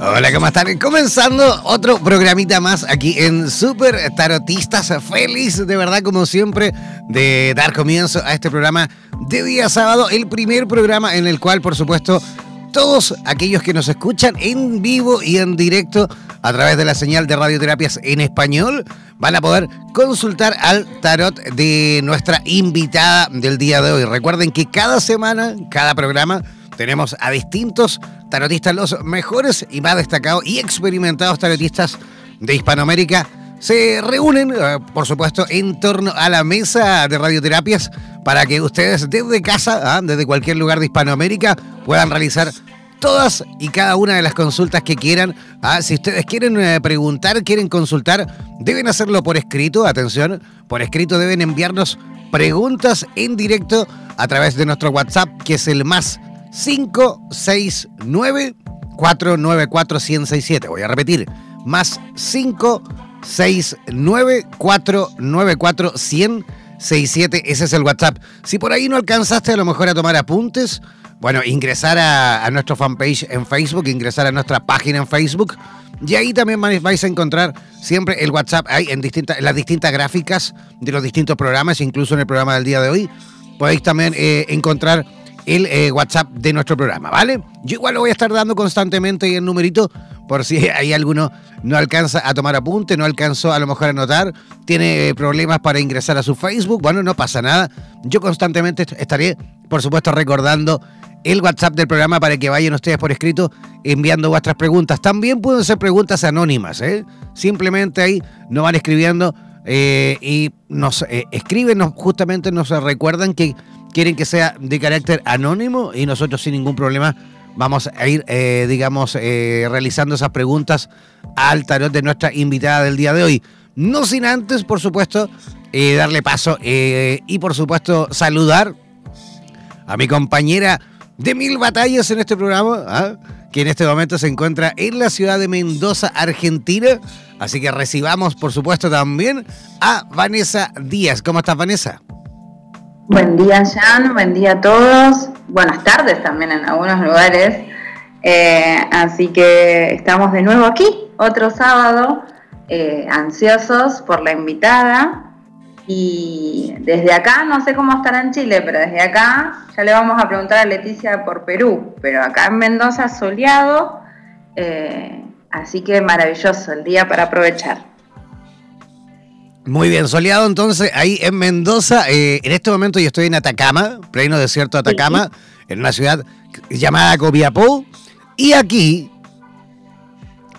Hola, ¿cómo están? Comenzando otro programita más aquí en Super Tarotistas. Feliz, de verdad, como siempre, de dar comienzo a este programa de día sábado. El primer programa en el cual, por supuesto, todos aquellos que nos escuchan en vivo y en directo a través de la señal de radioterapias en español van a poder consultar al tarot de nuestra invitada del día de hoy. Recuerden que cada semana, cada programa, tenemos a distintos tarotistas, los mejores y más destacados y experimentados tarotistas de Hispanoamérica. Se reúnen, eh, por supuesto, en torno a la mesa de radioterapias para que ustedes desde casa, ah, desde cualquier lugar de Hispanoamérica, puedan realizar todas y cada una de las consultas que quieran. Ah, si ustedes quieren eh, preguntar, quieren consultar, deben hacerlo por escrito. Atención, por escrito deben enviarnos preguntas en directo a través de nuestro WhatsApp, que es el más 569 494 167. Voy a repetir, más 569 494 167. Ese es el WhatsApp. Si por ahí no alcanzaste a lo mejor a tomar apuntes, bueno, ingresar a, nuestro fanpage en Facebook, ingresar a nuestra página en Facebook. Y ahí también vais a encontrar siempre el WhatsApp ahí en, distintas, las distintas gráficas de los distintos programas, incluso en el programa del día de hoy. Podéis también eh, encontrar el eh, WhatsApp de nuestro programa, ¿vale? Yo igual lo voy a estar dando constantemente el numerito por si hay alguno no alcanza a tomar apunte, no alcanzó a lo mejor a anotar, tiene problemas para ingresar a su Facebook, bueno, no pasa nada. Yo constantemente estaré, por supuesto, recordando el WhatsApp del programa para que vayan ustedes por escrito enviando vuestras preguntas. También pueden ser preguntas anónimas, ¿eh? Simplemente ahí nos van escribiendo eh, y nos eh, escriben, justamente nos recuerdan que quieren que sea de carácter anónimo y nosotros sin ningún problema vamos a ir, eh, digamos, eh, realizando esas preguntas al tarot de nuestra invitada del día de hoy. No sin antes, por supuesto, eh, darle paso y, por supuesto, saludar a mi compañera de mil batallas en este programa, ¿ah? que en este momento se encuentra en la ciudad de Mendoza, Argentina. Así que recibamos, por supuesto, también a Vanessa Díaz. ¿Cómo estás, Vanessa? Buen día, Jan. Buen día a todos. Buenas tardes también en algunos lugares. Eh, así que estamos de nuevo aquí, otro sábado, eh, ansiosos por la invitada. Y desde acá, no sé cómo estará en Chile, pero desde acá ya le vamos a preguntar a Leticia por Perú. Pero acá en Mendoza soleado, eh, así que maravilloso el día para aprovechar. Muy bien, soleado entonces ahí en Mendoza. Eh, en este momento yo estoy en Atacama, pleno desierto de Atacama, en una ciudad llamada Copiapó. Y aquí,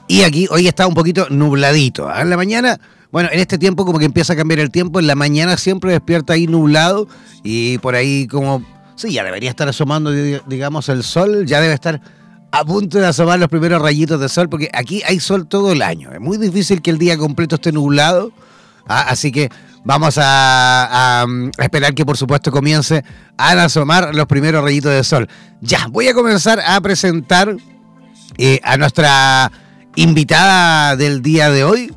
y aquí hoy está un poquito nubladito. ¿ah? En la mañana, bueno, en este tiempo como que empieza a cambiar el tiempo. En la mañana siempre despierta ahí nublado y por ahí como, sí, ya debería estar asomando, digamos, el sol. Ya debe estar a punto de asomar los primeros rayitos de sol porque aquí hay sol todo el año. Es muy difícil que el día completo esté nublado Ah, así que vamos a, esperar que por supuesto comience a asomar los primeros rayitos de sol. Ya, voy a comenzar a presentar eh, a nuestra invitada del día de hoy.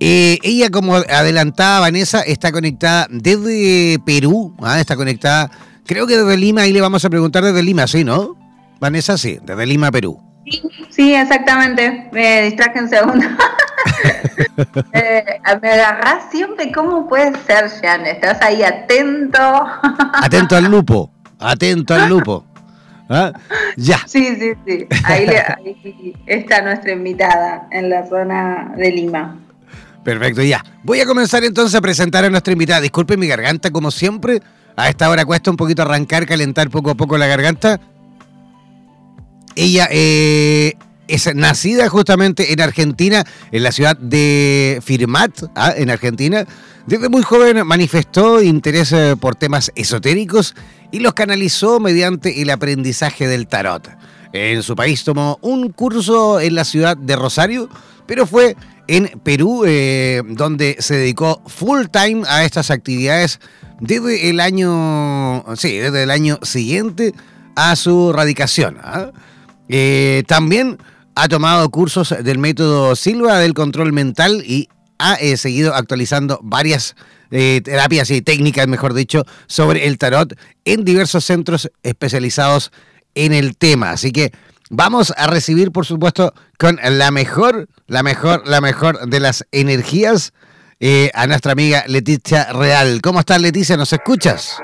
Eh, ella, como adelantaba Vanessa, está conectada desde Perú, ¿ah? está conectada Creo que desde Lima, ahí le vamos a preguntar desde Lima, ¿sí, no? Vanessa, sí, desde Lima, Perú. Sí, sí exactamente. Me distraje un segundo. eh, me agarrás siempre. ¿Cómo puede ser, Jan? Estás ahí atento. atento al lupo. Atento al lupo. ¿Ah? Ya. Sí, sí, sí. Ahí, ahí está nuestra invitada en la zona de Lima. Perfecto, ya. Voy a comenzar entonces a presentar a nuestra invitada. Disculpe mi garganta, como siempre. A esta hora cuesta un poquito arrancar, calentar poco a poco la garganta. Ella eh, es nacida justamente en Argentina, en la ciudad de Firmat, ¿ah? en Argentina. Desde muy joven manifestó interés eh, por temas esotéricos y los canalizó mediante el aprendizaje del tarot. En su país tomó un curso en la ciudad de Rosario, pero fue en Perú, eh, donde se dedicó full time a estas actividades desde el año, sí, desde el año siguiente a su radicación. ¿ah? Eh, también ha tomado cursos del método Silva del control mental y ha eh, seguido actualizando varias terapias y técnicas, mejor dicho, sobre el tarot en diversos centros especializados en el tema. Así que Vamos a recibir, por supuesto, con la mejor, la mejor, la mejor de las energías eh, a nuestra amiga Leticia Real. ¿Cómo estás, Leticia? ¿Nos escuchas?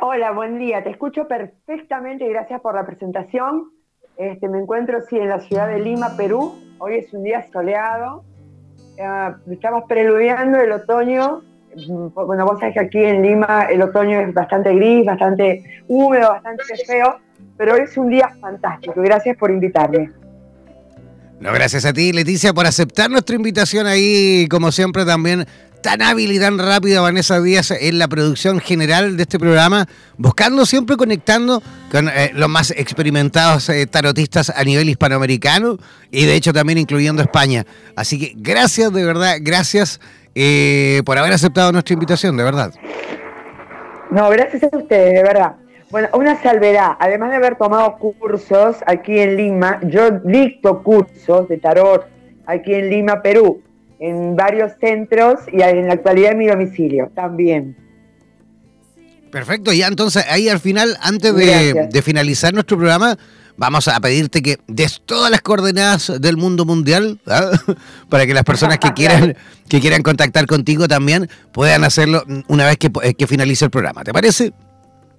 Hola, buen día. Te escucho perfectamente. Gracias por la presentación. Este, me encuentro sí, en la ciudad de Lima, Perú. Hoy es un día soleado. Eh, estamos preludiando el otoño. Mm, bueno, vos sabés que aquí en Lima el otoño es bastante gris, bastante húmedo, bastante feo pero hoy es un día fantástico. Gracias por invitarme. No, gracias a ti, Leticia, por aceptar nuestra invitación ahí, como siempre, también tan hábil y tan rápida Vanessa Díaz en la producción general de este programa, buscando siempre conectando con eh, los más experimentados eh, tarotistas a nivel hispanoamericano y de hecho también incluyendo España. Así que gracias, de verdad, gracias eh, por haber aceptado nuestra invitación, de verdad. No, gracias a ustedes, de verdad. Bueno, una salvedad, además de haber tomado cursos aquí en Lima, yo dicto cursos de tarot aquí en Lima, Perú, en varios centros y en la actualidad en mi domicilio también. Perfecto, ya entonces ahí al final, antes de, finalizar nuestro programa, vamos a pedirte que des todas las coordenadas del mundo mundial ¿ah? para que las personas que quieran que quieran contactar contigo también puedan hacerlo una vez que, que finalice el programa. ¿Te parece?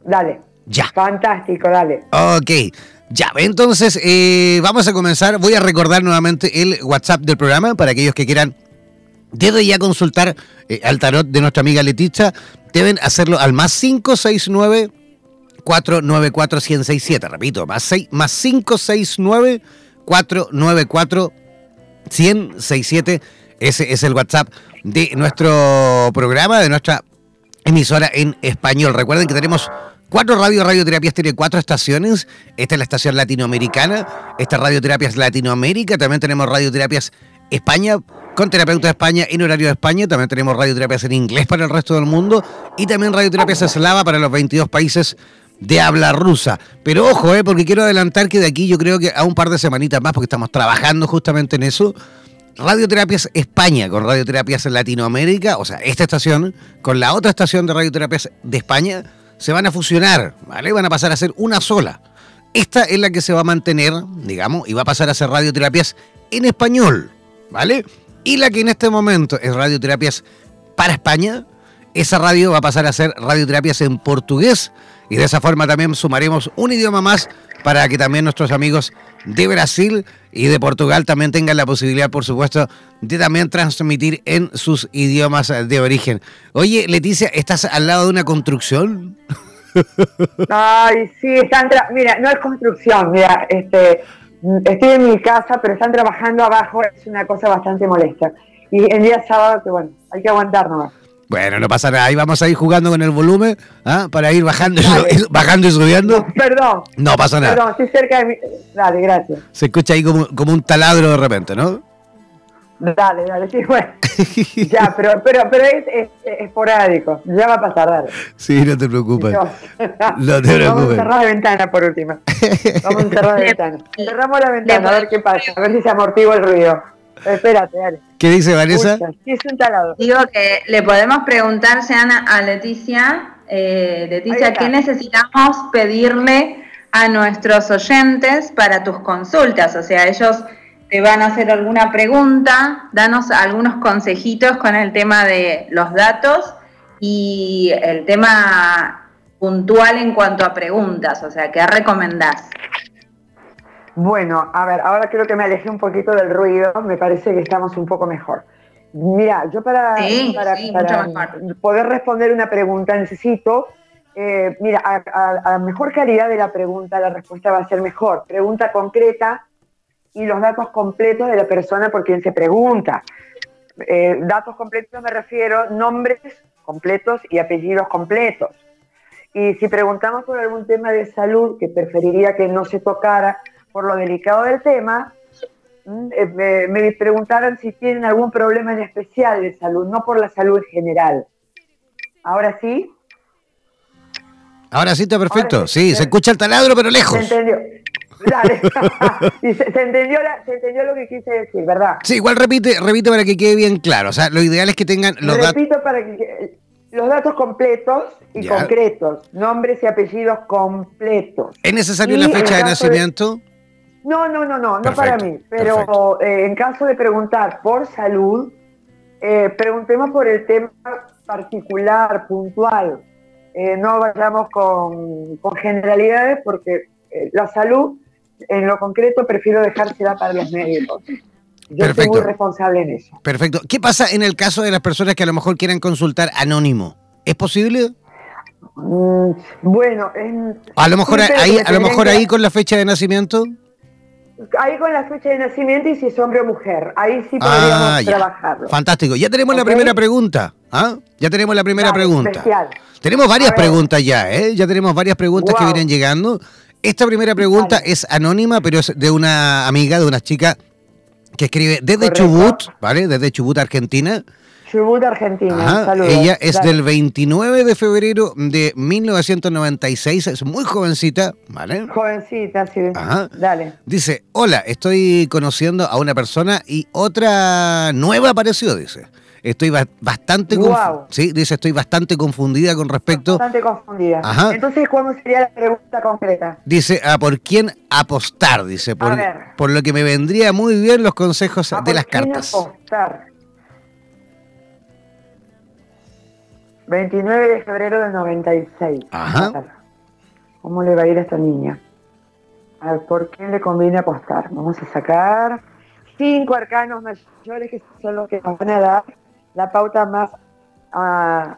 Dale. Ya. Fantástico, dale. Ok. Ya, entonces eh, vamos a comenzar. Voy a recordar nuevamente el WhatsApp del programa para aquellos que quieran desde ya consultar eh, al tarot de nuestra amiga Leticia. Deben hacerlo al más 569 494 167. Repito, más, 6, más 569 494 167. Ese es el WhatsApp de nuestro programa, de nuestra emisora en español. Recuerden que tenemos Cuatro radio radioterapias tiene cuatro estaciones. Esta es la estación latinoamericana. Esta es Radioterapias Latinoamérica. También tenemos Radioterapias España con terapeuta de España en horario de España. También tenemos radioterapias en inglés para el resto del mundo. Y también radioterapias eslava para los 22 países de habla rusa. Pero ojo, eh, porque quiero adelantar que de aquí yo creo que a un par de semanitas más, porque estamos trabajando justamente en eso. Radioterapias España con Radioterapias Latinoamérica, o sea, esta estación con la otra estación de Radioterapias de España se van a fusionar, ¿vale? Van a pasar a ser una sola. Esta es la que se va a mantener, digamos, y va a pasar a ser radioterapias en español, ¿vale? Y la que en este momento es radioterapias para España, esa radio va a pasar a ser radioterapias en portugués y de esa forma también sumaremos un idioma más para que también nuestros amigos de Brasil y de Portugal también tengan la posibilidad, por supuesto, de también transmitir en sus idiomas de origen. Oye, Leticia, ¿estás al lado de una construcción? Ay, sí, están mira, no es construcción, mira, este, estoy en mi casa, pero están trabajando abajo, es una cosa bastante molesta. Y el día sábado, que bueno, hay que aguantar nomás. Bueno, no pasa nada. Ahí vamos a ir jugando con el volumen ¿ah? para ir bajando, y, bajando y subiendo. Perdón. No pasa nada. Perdón, estoy cerca de mi... Dale, gracias. Se escucha ahí como, como un taladro de repente, ¿no? Dale, dale, sí, bueno. ya, pero, pero, pero es, esporádico. Ya va a pasar, dale. Sí, no te preocupes. No, te preocupes. Vamos a cerrar la ventana por última. Vamos a cerrar la ventana. Cerramos la ventana, a ver qué pasa, a ver si se amortigua el ruido. Espérate, dale. ¿Qué dice Vanessa? es un talado. Digo que le podemos preguntar, Seana, a Leticia Eh, Leticia, ¿qué necesitamos pedirle a nuestros oyentes para tus consultas? O sea, ellos te van a hacer alguna pregunta, danos algunos consejitos con el tema de los datos y el tema puntual en cuanto a preguntas, o sea, ¿qué recomendás? Bueno, a ver, ahora creo que me alejé un poquito del ruido, me parece que estamos un poco mejor. Mira, yo para, poder responder una pregunta necesito, eh, mira, a, mejor calidad de la pregunta, la respuesta va a ser mejor. Pregunta concreta y los datos completos de la persona por quien se pregunta. Eh, datos completos me refiero nombres completos y apellidos completos. Y si preguntamos por algún tema de salud que preferiría que no se tocara por lo delicado del tema, Mm, eh, me, preguntaron si tienen algún problema en especial de salud, no por la salud en general. ¿Ahora sí? Ahora sí está perfecto. sí, se escucha el taladro, pero lejos. Se entendió. se, entendió lo que quise decir, ¿verdad? Sí, igual repite, repite para que quede bien claro. O sea, lo ideal es que tengan los datos. Repito para que los datos completos y concretos, nombres y apellidos completos. ¿Es necesario la fecha de nacimiento? No, no, no, no, no para mí. Pero eh, en caso de preguntar por salud, eh, preguntemos por el tema particular, puntual. Eh, no vayamos con, generalidades porque la salud, en lo concreto, prefiero dejársela para los médicos. Yo soy muy responsable en eso. Perfecto. ¿Qué pasa en el caso de las personas que a lo mejor quieran consultar anónimo? ¿Es posible? Mm, bueno, a lo mejor ahí, a lo mejor ahí con la fecha de nacimiento. Ahí con la fecha de nacimiento y si es hombre o mujer. Ahí sí podríamos ah, trabajarlo. Fantástico. Ya tenemos la primera pregunta. ¿ah? Ya tenemos la primera pregunta. Tenemos varias preguntas ya, ¿eh? Ya tenemos varias preguntas que vienen llegando. Esta primera pregunta es anónima, pero es de una amiga, de una chica que escribe desde Chubut, ¿vale? Desde Chubut, Argentina. Chubut, Argentina. Ella es del 29 de febrero de 1996, es muy jovencita, ¿vale? Jovencita, sí. Dale. Dice, hola, estoy conociendo a una persona y otra nueva apareció, dice. Estoy bastante wow. sí, dice, estoy bastante confundida con respecto. Bastante confundida. Ajá. Entonces, ¿cuándo sería la pregunta concreta? Dice, ¿a por quién apostar? Dice, por, por lo que me vendría muy bien los consejos de las cartas. Apostar. 29 de febrero del 96. Ajá. ¿Cómo le va a ir a esta niña? A ver, ¿por qué le conviene apostar? Vamos a sacar cinco arcanos mayores que son los que nos van a dar la pauta más... Ah,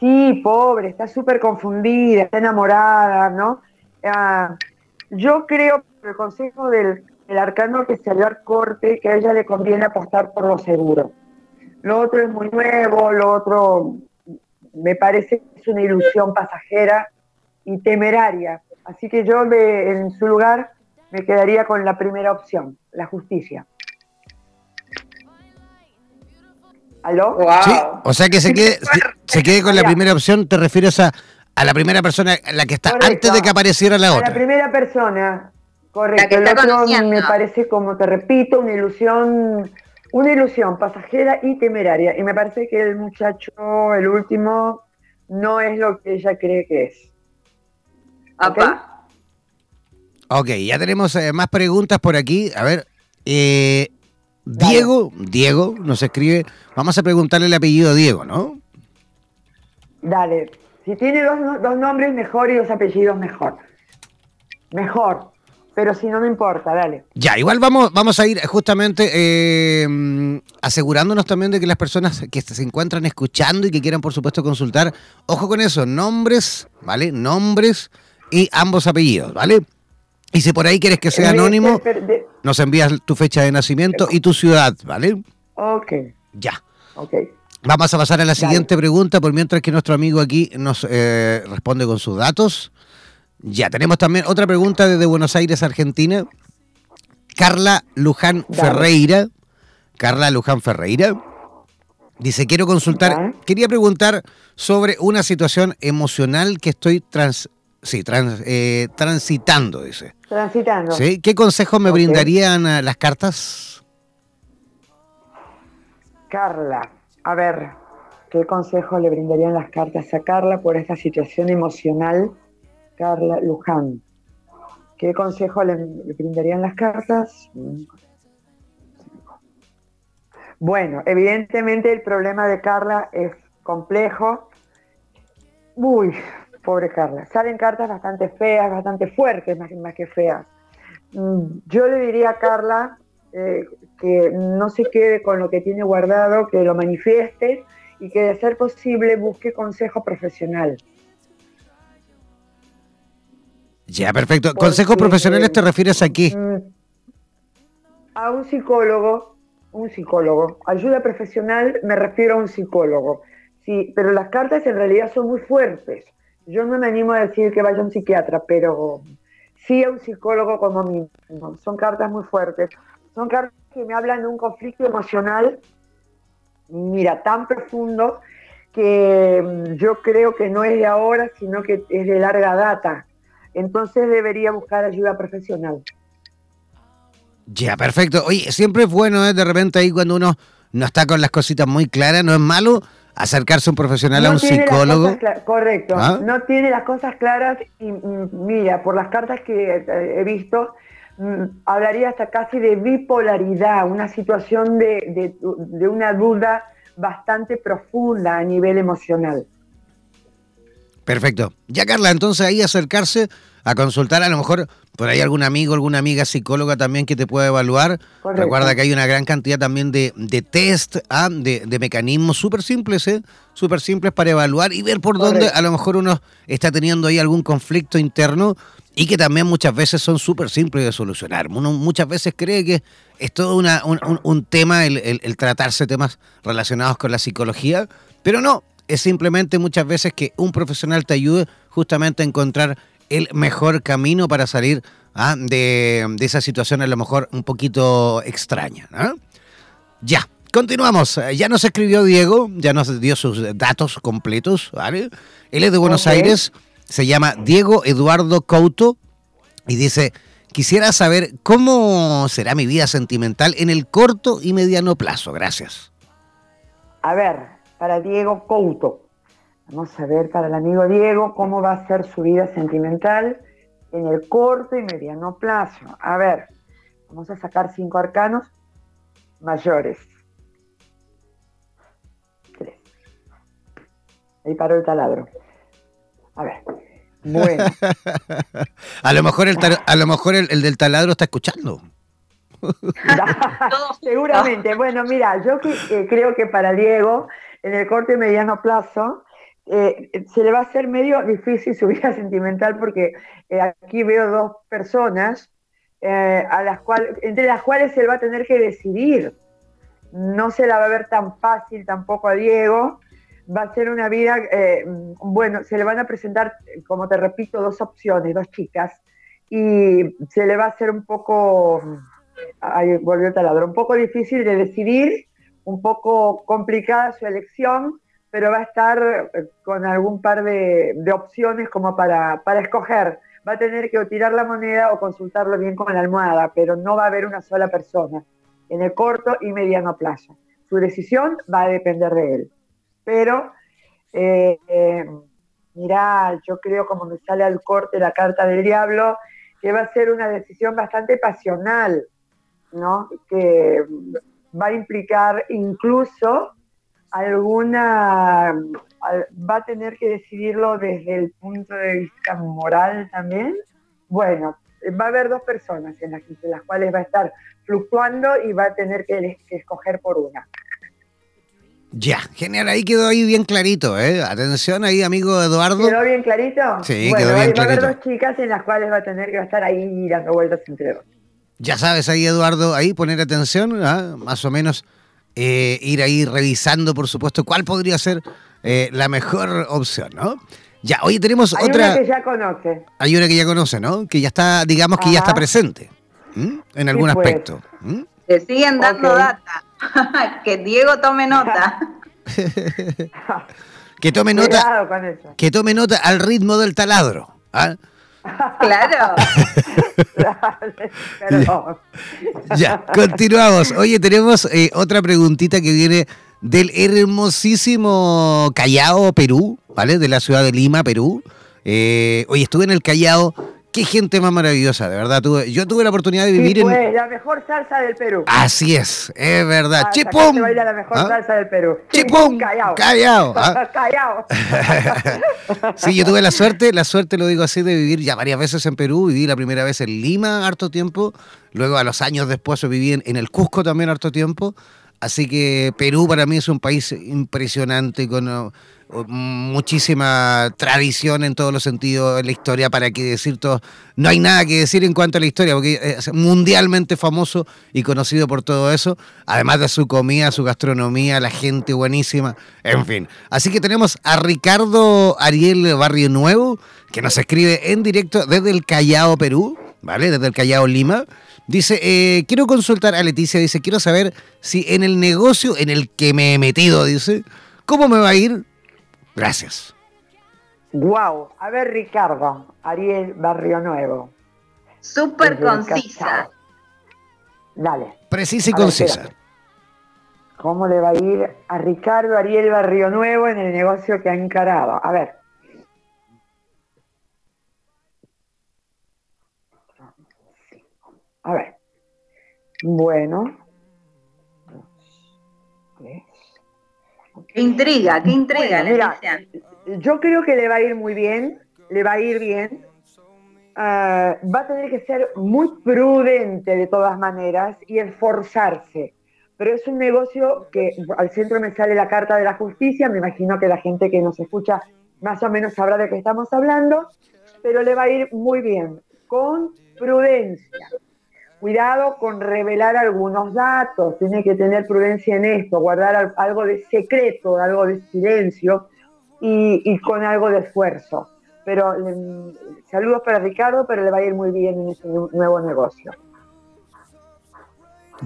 sí, pobre, está súper confundida, está enamorada, ¿no? Ah, yo creo, por el consejo del arcano que salió al corte, que a ella le conviene apostar por lo seguro lo otro es muy nuevo, lo otro me parece que es una ilusión pasajera y temeraria. Así que yo en su lugar me quedaría con la primera opción, la justicia. ¿Aló? Sí, o sea que se quede, se quede con la primera opción, te refieres a, a la primera persona, la que está antes de que apareciera la otra. la primera persona, correcto. El otro me parece, como te repito, una ilusión una ilusión pasajera y temeraria. Y me parece que el muchacho, el último, no es lo que ella cree que es. ¿Ok? Ok, ya tenemos eh, más preguntas por aquí. A ver, eh, Diego, Diego nos escribe, vamos a preguntarle el apellido Diego, ¿no? Dale, si tiene dos, dos nombres mejor y dos apellidos mejor. Mejor pero si no me importa, dale. Ya, igual vamos, vamos a ir justamente eh, asegurándonos también de que las personas que se encuentran escuchando y que quieran, por supuesto, consultar, ojo con eso, nombres, ¿vale? Nombres y ambos apellidos, ¿vale? Y si por ahí quieres que sea anónimo, nos envías tu fecha de nacimiento y tu ciudad, ¿vale? Ok. Ya. Ok. Vamos a pasar a la siguiente pregunta, por mientras que nuestro amigo aquí nos eh, responde con sus datos. Ya, tenemos también otra pregunta desde Buenos Aires, Argentina. Carla Luján Ferreira. Carla Luján Ferreira. Dice, quiero consultar, quería preguntar sobre una situación emocional que estoy trans, sí, trans, eh, transitando, dice. Transitando. ¿Sí? ¿Qué consejos me brindarían eh, las cartas? Carla, a ver, ¿Qué consejo le brindarían las cartas a Carla por esta situación emocional? Carla Luján. ¿Qué consejo le brindarían las cartas? Bueno, evidentemente el problema de Carla es complejo. Uy, pobre Carla. Salen cartas bastante feas, bastante fuertes, más, que feas. Mm, yo le diría a Carla eh, que no se quede con lo que tiene guardado, que lo manifieste y que de ser posible busque consejo profesional. Ya, perfecto. ¿Consejos profesionales te refieres a qué? Mm, a un psicólogo, un psicólogo. Ayuda profesional me refiero a un psicólogo. Sí, pero las cartas en realidad son muy fuertes. Yo no me animo a decir que vaya a un psiquiatra, pero sí a un psicólogo como mínimo. Son cartas muy fuertes. Son cartas que me hablan de un conflicto emocional mira, tan profundo que mm, yo creo que no es de ahora, sino que es de larga data. Entonces debería buscar ayuda profesional. Ya, perfecto. Oye, siempre es bueno, ¿eh? de repente ahí cuando uno no está con las cositas muy claras, no es malo acercarse un profesional, a un psicólogo. Correcto, ¿Ah? no tiene las cosas claras y mira, por las cartas que eh, he visto, Mm, hablaría hasta casi de bipolaridad, una situación de, una duda bastante profunda a nivel emocional. Perfecto. Ya Carla, entonces ahí acercarse a consultar a lo mejor por ahí algún amigo, alguna amiga psicóloga también que te pueda evaluar. Recuerda que hay una gran cantidad también de, de test, ¿ah? de, mecanismos súper simples, ¿eh? súper simples para evaluar y ver por dónde a lo mejor uno está teniendo ahí algún conflicto interno y que también muchas veces son súper simples de solucionar. Uno muchas veces cree que es todo una, un, tema el, el, tratarse temas relacionados con la psicología, pero no, es simplemente muchas veces que un profesional te ayude justamente a encontrar el mejor camino para salir ¿ah? de, de, esa situación a lo mejor un poquito extraña. Ya, continuamos. Ya nos escribió Diego, ya nos dio sus datos completos. ¿vale? Él es de Buenos Aires se llama Diego Eduardo Couto y dice, quisiera saber cómo será mi vida sentimental en el corto y mediano plazo. Gracias. A ver, para Diego Couto. Vamos a ver para el amigo Diego cómo va a ser su vida sentimental en el corto y mediano plazo. A ver, vamos a sacar cinco arcanos mayores. Tres. Ahí paró el taladro. A ver. Bueno. a lo mejor el, a lo mejor el, del taladro está escuchando. Seguramente. Bueno, mira, yo creo que para Diego, en el corto y mediano plazo, eh, se le va a hacer medio difícil su vida sentimental porque eh, aquí veo dos personas eh, a las cuales, entre las cuales él va a tener que decidir. No se la va a ver tan fácil tampoco a Diego va a ser una vida, bueno, se le van a presentar, como te repito, dos opciones, dos chicas, y se le va a hacer un poco, ahí volvió el taladro, un poco difícil de decidir, un poco complicada su elección, pero va a estar eh, con algún par de, opciones como para, para escoger. Va a tener que tirar la moneda o consultarlo bien con la almohada, pero no va a haber una sola persona en el corto y mediano plazo. Su decisión va a depender de él pero eh, eh, mirá, yo creo como me sale al corte la carta del diablo, que va a ser una decisión bastante pasional, ¿no? Que va a implicar incluso alguna, va a tener que decidirlo desde el punto de vista moral también. Bueno, va a haber dos personas en las, las cuales va a estar fluctuando y va a tener que escoger por una. Ya, genial, ahí quedó ahí bien clarito, ¿eh? Atención ahí, amigo Eduardo. ¿Quedó bien clarito? Sí, quedó bien clarito. Va a haber dos chicas en las cuales va a tener que estar ahí dando vueltas entre dos. Ya sabes ahí, Eduardo, ahí poner atención, ¿ah? más o menos eh, ir ahí revisando, por supuesto, cuál podría ser eh, la mejor opción, ¿no? Ya, hoy tenemos otra... Hay una que ya conoce. Hay una que ya conoce, ¿no? Que ya está, digamos que ya está presente, en algún pues. aspecto. Te siguen dando data. que Diego tome nota. que tome nota. Que tome nota al ritmo del taladro. ¿ah? Claro. ya, continuamos. Oye, tenemos eh, otra preguntita que viene del hermosísimo Callao, Perú, ¿vale? De la ciudad de Lima, Perú. Eh, hoy estuve en el Callao Qué gente más maravillosa, de verdad. Tuve, yo tuve la oportunidad de vivir sí, en. la mejor salsa del Perú. Así es, es verdad. Ah, ¡Chipum! la mejor ¿Ah? salsa del Perú. ¡Chipum! Callao. Callao. ¿ah? Callao. sí, yo tuve la suerte, la suerte lo digo así, de vivir ya varias veces en Perú. Viví la primera vez en Lima harto tiempo. Luego, a los años después, viví en, en el Cusco también harto tiempo. Así que Perú para mí es un país impresionante con muchísima tradición en todos los sentidos en la historia, para que decir todo. No hay nada que decir en cuanto a la historia, porque es mundialmente famoso y conocido por todo eso, además de su comida, su gastronomía, la gente buenísima, en fin. Así que tenemos a Ricardo Ariel Barrio Nuevo, que nos escribe en directo desde el Callao, Perú, ¿vale? Desde el Callao, Lima. Dice, eh, quiero consultar a Leticia, dice, quiero saber si en el negocio en el que me he metido, dice, ¿cómo me va a ir? Gracias. Wow. A ver, Ricardo, Ariel Barrio Nuevo. Súper concisa. Dale. Precisa y concisa. ¿Cómo le va a ir a Ricardo Ariel Barrio Nuevo en el negocio que ha encarado? A ver. A ver. Bueno. Qué intriga, qué intriga, Yo creo que le va a ir muy bien, le va a ir bien. Ah, va a tener que ser muy prudente de todas maneras y esforzarse. Pero es un negocio que al centro me sale la carta de la justicia, me imagino que la gente que nos escucha más o menos sabrá de qué estamos hablando, pero le va a ir muy bien, con prudencia cuidado con revelar algunos datos, tiene que tener prudencia en esto, guardar algo de secreto, algo de silencio y, con algo de esfuerzo. Pero saludos para Ricardo, pero le va a ir muy bien en este nuevo negocio.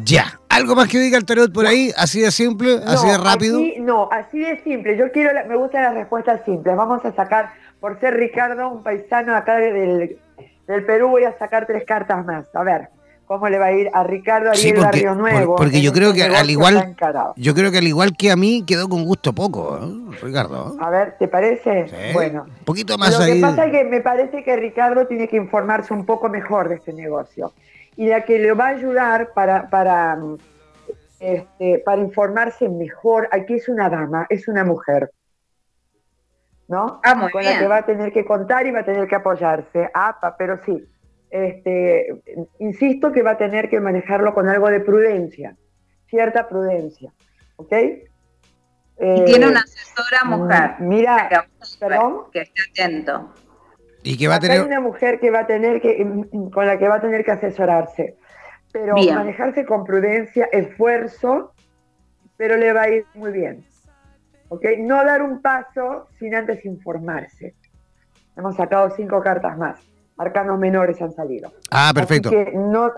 Ya, ¿algo más que diga el tarot por ahí? ¿Así de simple? ¿Así de rápido? no, así de simple. Yo quiero, me gustan las respuestas simples. Vamos a sacar, por ser Ricardo, un paisano acá del, del Perú, voy a sacar tres cartas más. A ver cómo le va a ir a Ricardo Ariel Barrio Nuevo. porque yo creo que al igual yo creo que al igual que a mí quedó con gusto poco, ¿eh? Ricardo. A ver, ¿te parece? Bueno, un poquito más Lo que pasa es que me parece que Ricardo tiene que informarse un poco mejor de este negocio. Y la que le va a ayudar para, para, este, para informarse mejor, aquí es una dama, es una mujer. ¿No? Ah, Con la que va a tener que contar y va a tener que apoyarse. Ah, pero sí, este, insisto que va a tener que manejarlo con algo de prudencia, cierta prudencia, ¿ok? Y tiene una asesora mm, mujer. Mira, perdón. Que esté atento. Y que va a tener. Hay una mujer que va a tener que, mm, con la que va a tener que asesorarse. Pero manejarse con prudencia, esfuerzo, pero le va a ir muy bien. ¿Ok? No dar un paso sin antes informarse. Hemos sacado cinco cartas más arcanos menores han salido. Ah, perfecto. Así que no,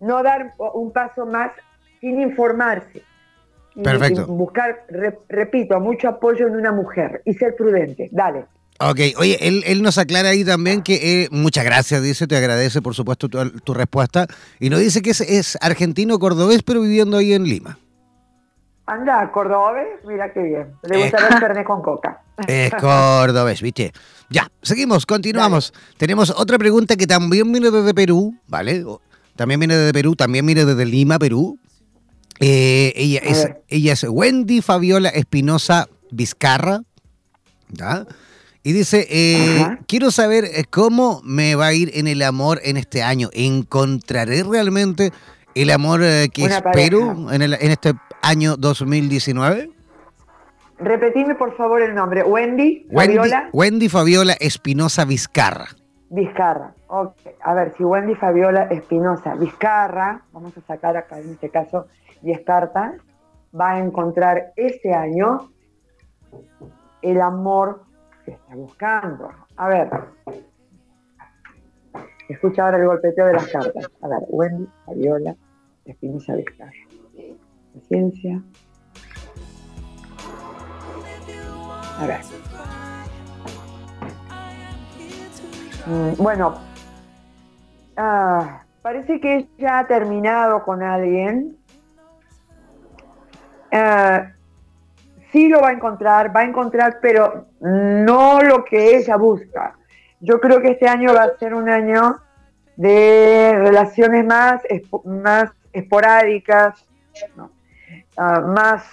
no dar un paso más sin informarse. Perfecto. buscar, repito, mucho apoyo en una mujer y ser prudente. Dale. Ok, oye, él, nos aclara ahí también que eh, muchas gracias, dice, te agradece por supuesto tu, respuesta. Y nos dice que es, es argentino cordobés, pero viviendo ahí en Lima. Anda, cordobés, mira qué bien. Le gusta el fernet con coca. Es cordobés, ¿viste? Ya, seguimos, continuamos. Tenemos otra pregunta que también viene desde Perú, ¿vale? También viene desde Perú, también viene desde Lima, Perú. Eh, ella, es, ella es Wendy Fabiola Espinosa Vizcarra, ¿ya? Y dice, eh, quiero saber eh, cómo me va a ir en el amor en este año. ¿Encontraré realmente el amor que espero en, en este año 2019? Repetime por favor el nombre. Wendy, Fabiola. Wendy Fabiola Espinosa Vizcarra. Vizcarra. Ok. A ver, si Wendy Fabiola Espinosa Vizcarra, vamos a sacar acá en este caso 10 cartas, va a encontrar este año el amor que está buscando. A ver. Escucha ahora el golpeteo de las cartas. A ver, Wendy Fabiola Espinosa Vizcarra paciencia. A ver. Mm, bueno, ah, parece que ya ha terminado con alguien. Ah, sí lo va a encontrar, va a encontrar, pero no lo que ella busca. Yo creo que este año va a ser un año de relaciones más, más esporádicas, ah, más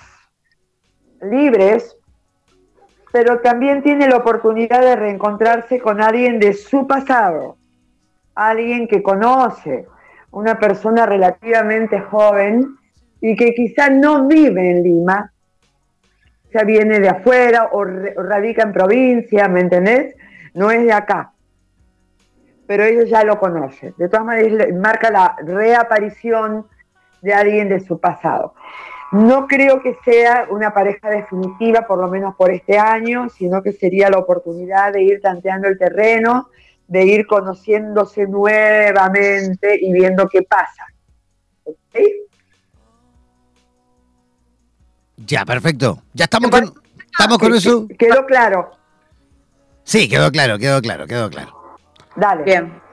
libres, pero también tiene la oportunidad de reencontrarse con alguien de su pasado, alguien que conoce, una persona relativamente joven y que quizá no vive en Lima, ya viene de afuera o, radica en provincia, ¿me entendés? No es de acá. Pero ellos ya lo conocen. De todas maneras, marca la reaparición de alguien de su pasado. No creo que sea una pareja definitiva, por lo menos por este año, sino que sería la oportunidad de ir tanteando el terreno, de ir conociéndose nuevamente y viendo qué pasa. ¿Ok? Ya, perfecto. Ya estamos con, estamos con eso. Quedó claro. Sí, quedó claro, quedó claro, quedó claro. Dale. Bien.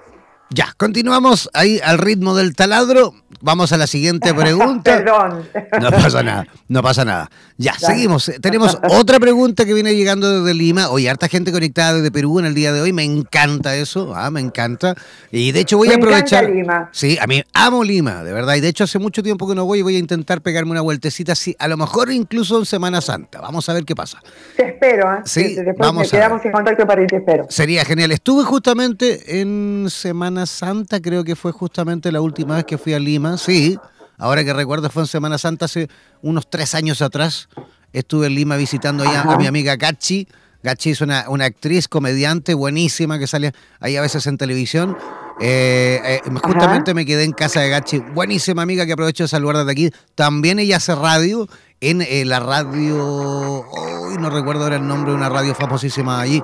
Ya, continuamos ahí al ritmo del taladro. Vamos a la siguiente pregunta. Perdón. No pasa nada, no pasa nada. Ya, seguimos. Tenemos otra pregunta que viene llegando desde Lima. Oye, harta gente conectada desde Perú en el día de hoy. Me encanta eso, ah, me encanta. Y de hecho voy a aprovechar. Lima. Sí, a mí amo Lima, de verdad. Y de hecho hace mucho tiempo que no voy y voy a intentar pegarme una vueltecita así, a lo mejor incluso en Semana Santa. Vamos a ver qué pasa. Te espero, ¿eh? Sí, Después vamos a quedamos en contacto para ir, te espero. Sería genial. Estuve justamente en Semana Santa, creo que fue justamente la última vez que fui a Lima, sí. Ahora que recuerdo fue en Semana Santa hace unos tres años atrás. Estuve en Lima visitando allá a mi amiga Gachi. Gachi es una, una, actriz, comediante buenísima que sale ahí a veces en televisión. Eh, eh, justamente me quedé en casa de Gachi. Buenísima amiga que aprovecho de saludar desde aquí. También ella hace radio en eh, la radio. Hoy no recuerdo ahora el nombre de una radio famosísima allí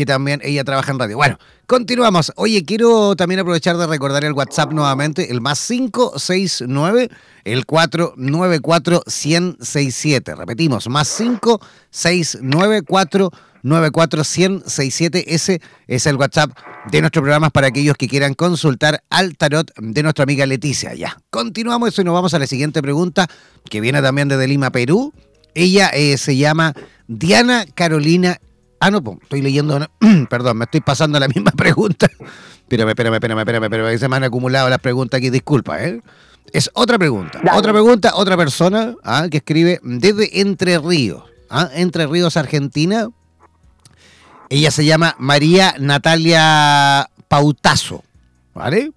que también ella trabaja en radio. Bueno, continuamos. Oye, quiero también aprovechar de recordar el WhatsApp nuevamente, el más 569, el 494 1067. Repetimos, más 569 494 1067. Ese es el WhatsApp de nuestro programa para aquellos que quieran consultar al tarot de nuestra amiga Leticia. Ya, continuamos y nos vamos a la siguiente pregunta, que viene también desde Lima, Perú. Ella eh, se llama Diana Carolina Ah, no, estoy leyendo, perdón, me estoy pasando la misma pregunta. Espérame, espérame, espérame, espérame, espérame, se me han acumulado las preguntas aquí, disculpa, ¿eh? Es otra pregunta, otra pregunta, otra persona ¿ah? que escribe desde Entre Ríos, ¿ah? Entre Ríos, Argentina. Ella se llama María Natalia Pautazo, ¿vale?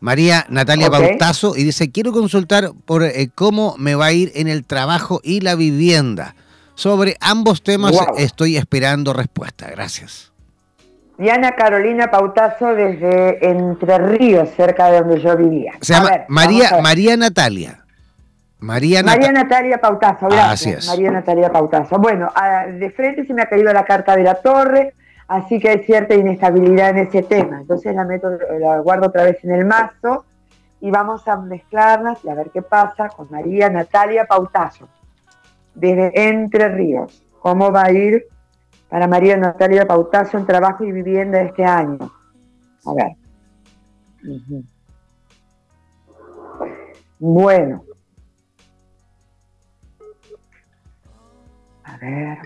María Natalia Pautazo y dice, quiero consultar por eh, cómo me va a ir en el trabajo y la vivienda. Sobre ambos temas estoy esperando respuesta. Gracias. Diana Carolina Pautazo desde Entre Ríos, cerca de donde yo vivía. Se llama María, María Natalia. María, Natalia Pautazo, gracias. María Natalia Pautazo. Bueno, de frente se me ha caído la carta de la torre, así que hay cierta inestabilidad en ese tema. Entonces la, meto, la guardo otra vez en el mazo y vamos a mezclarlas y a ver qué pasa con María Natalia Pautazo desde Entre Ríos. ¿Cómo va a ir para María Natalia Pautazo en trabajo y vivienda este año? A ver. Bueno. A ver.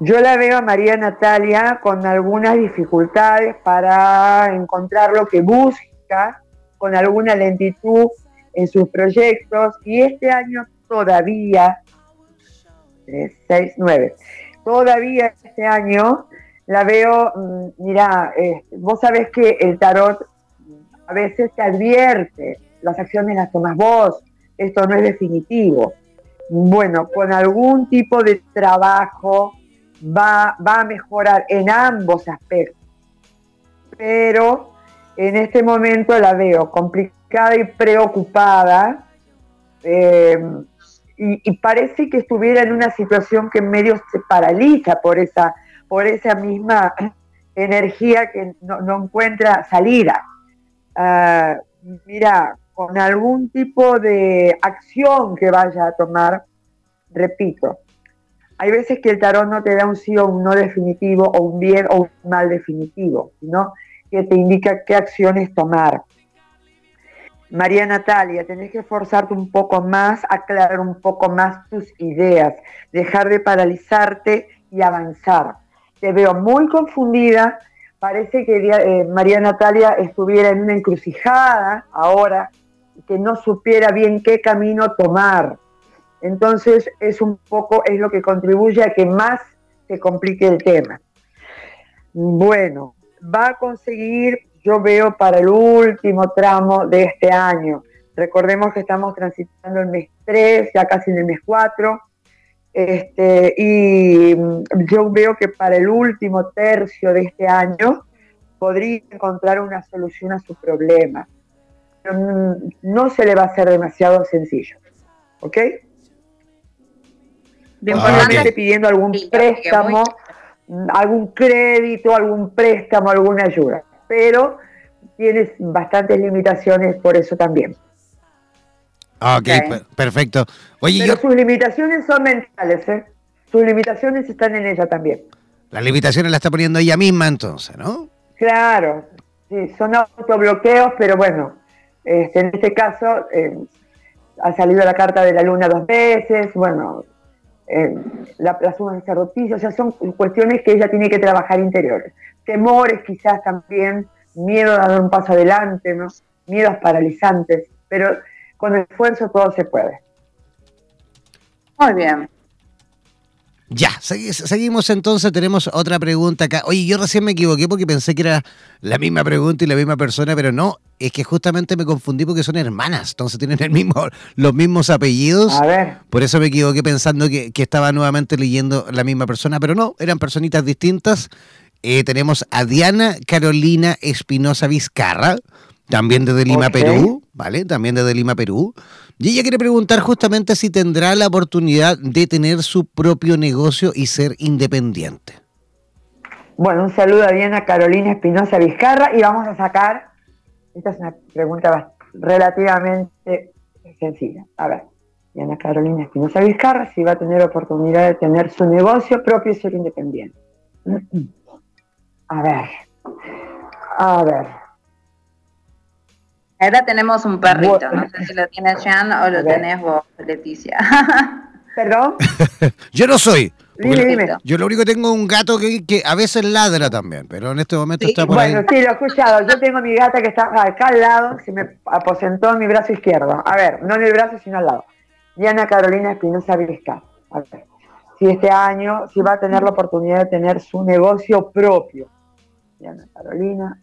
Yo la veo a María Natalia con algunas dificultades para encontrar lo que busca con alguna lentitud en sus proyectos y este año todavía, 6, 9, todavía este año la veo, mm, mira, eh, vos sabés que el tarot a veces te advierte, las acciones las tomas vos, esto no es definitivo. Bueno, con algún tipo de trabajo va, va a mejorar en ambos aspectos, pero en este momento la veo complicada y preocupada eh, y, parece que estuviera en una situación que en medio se paraliza por esa, por esa misma energía que no, encuentra salida. Ah, mira, con algún tipo de acción que vaya a tomar, repito, hay veces que el tarot no te da un sí o un no definitivo, o un bien o un mal definitivo, sino que te indica qué acciones tomar. María Natalia, tenés que esforzarte un poco más, aclarar un poco más tus ideas, dejar de paralizarte y avanzar. Te veo muy confundida, parece que eh, María Natalia estuviera en una encrucijada ahora, que no supiera bien qué camino tomar. Entonces es un poco, es lo que contribuye a que más se complique el tema. Bueno, va a conseguir yo veo para el último tramo de este año. Recordemos que estamos transitando el mes 3, ya casi en el mes 4, este, y yo veo que para el último tercio de este año podría encontrar una solución a su problema. no se le va a hacer demasiado sencillo. ¿Ok? Importante pidiendo algún préstamo, algún crédito, algún préstamo, alguna ayuda pero tienes bastantes limitaciones por eso también. Ah, ok, perfecto. Oye, pero sus limitaciones son mentales, ¿eh? Sus limitaciones están en ella también. Las limitaciones las está poniendo ella misma entonces, ¿no? Claro, sí, son autobloqueos, pero bueno, este, en este caso eh, ha salido la carta de la luna dos veces, bueno, eh, la, las sacerdoticias, o sea, son cuestiones que ella tiene que trabajar interiores temores quizás también, miedo a dar un paso adelante, ¿no? miedos paralizantes, pero con esfuerzo todo se puede. Muy bien. Ya, seguimos entonces, tenemos otra pregunta acá. Oye, yo recién me equivoqué porque pensé que era la misma pregunta y la misma persona, pero no, es que justamente me confundí porque son hermanas, entonces tienen el mismo, los mismos apellidos. A ver. Por eso me equivoqué pensando que, que estaba nuevamente leyendo la misma persona, pero no, eran personitas distintas eh, tenemos a Diana Carolina Espinosa Vizcarra, también desde Lima, Perú, ¿vale? También desde Lima, Perú. Y ella quiere preguntar justamente si tendrá la oportunidad de tener su propio negocio y ser independiente. Bueno, un saludo a Diana Carolina Espinosa Vizcarra y vamos a sacar, esta es una pregunta relativamente sencilla. A ver, Diana Carolina Espinosa Vizcarra, si va a tener oportunidad de tener su negocio propio y ser independiente. A ver. A ver. Ahora tenemos un perrito, no sé si lo tiene Jan o lo tenés vos, Leticia. ¿Perdón? Yo no soy. Dime, dime. Yo lo único que tengo es un gato que, a veces ladra también, pero en este momento está por bueno, sí, lo he escuchado. Yo tengo mi gata que está acá al lado, se me aposentó en mi brazo izquierdo. A ver, no en el brazo, sino al lado. Diana Carolina Espinosa Vizca. A ver, si este año, si va a tener la oportunidad de tener su negocio propio. Diana Carolina.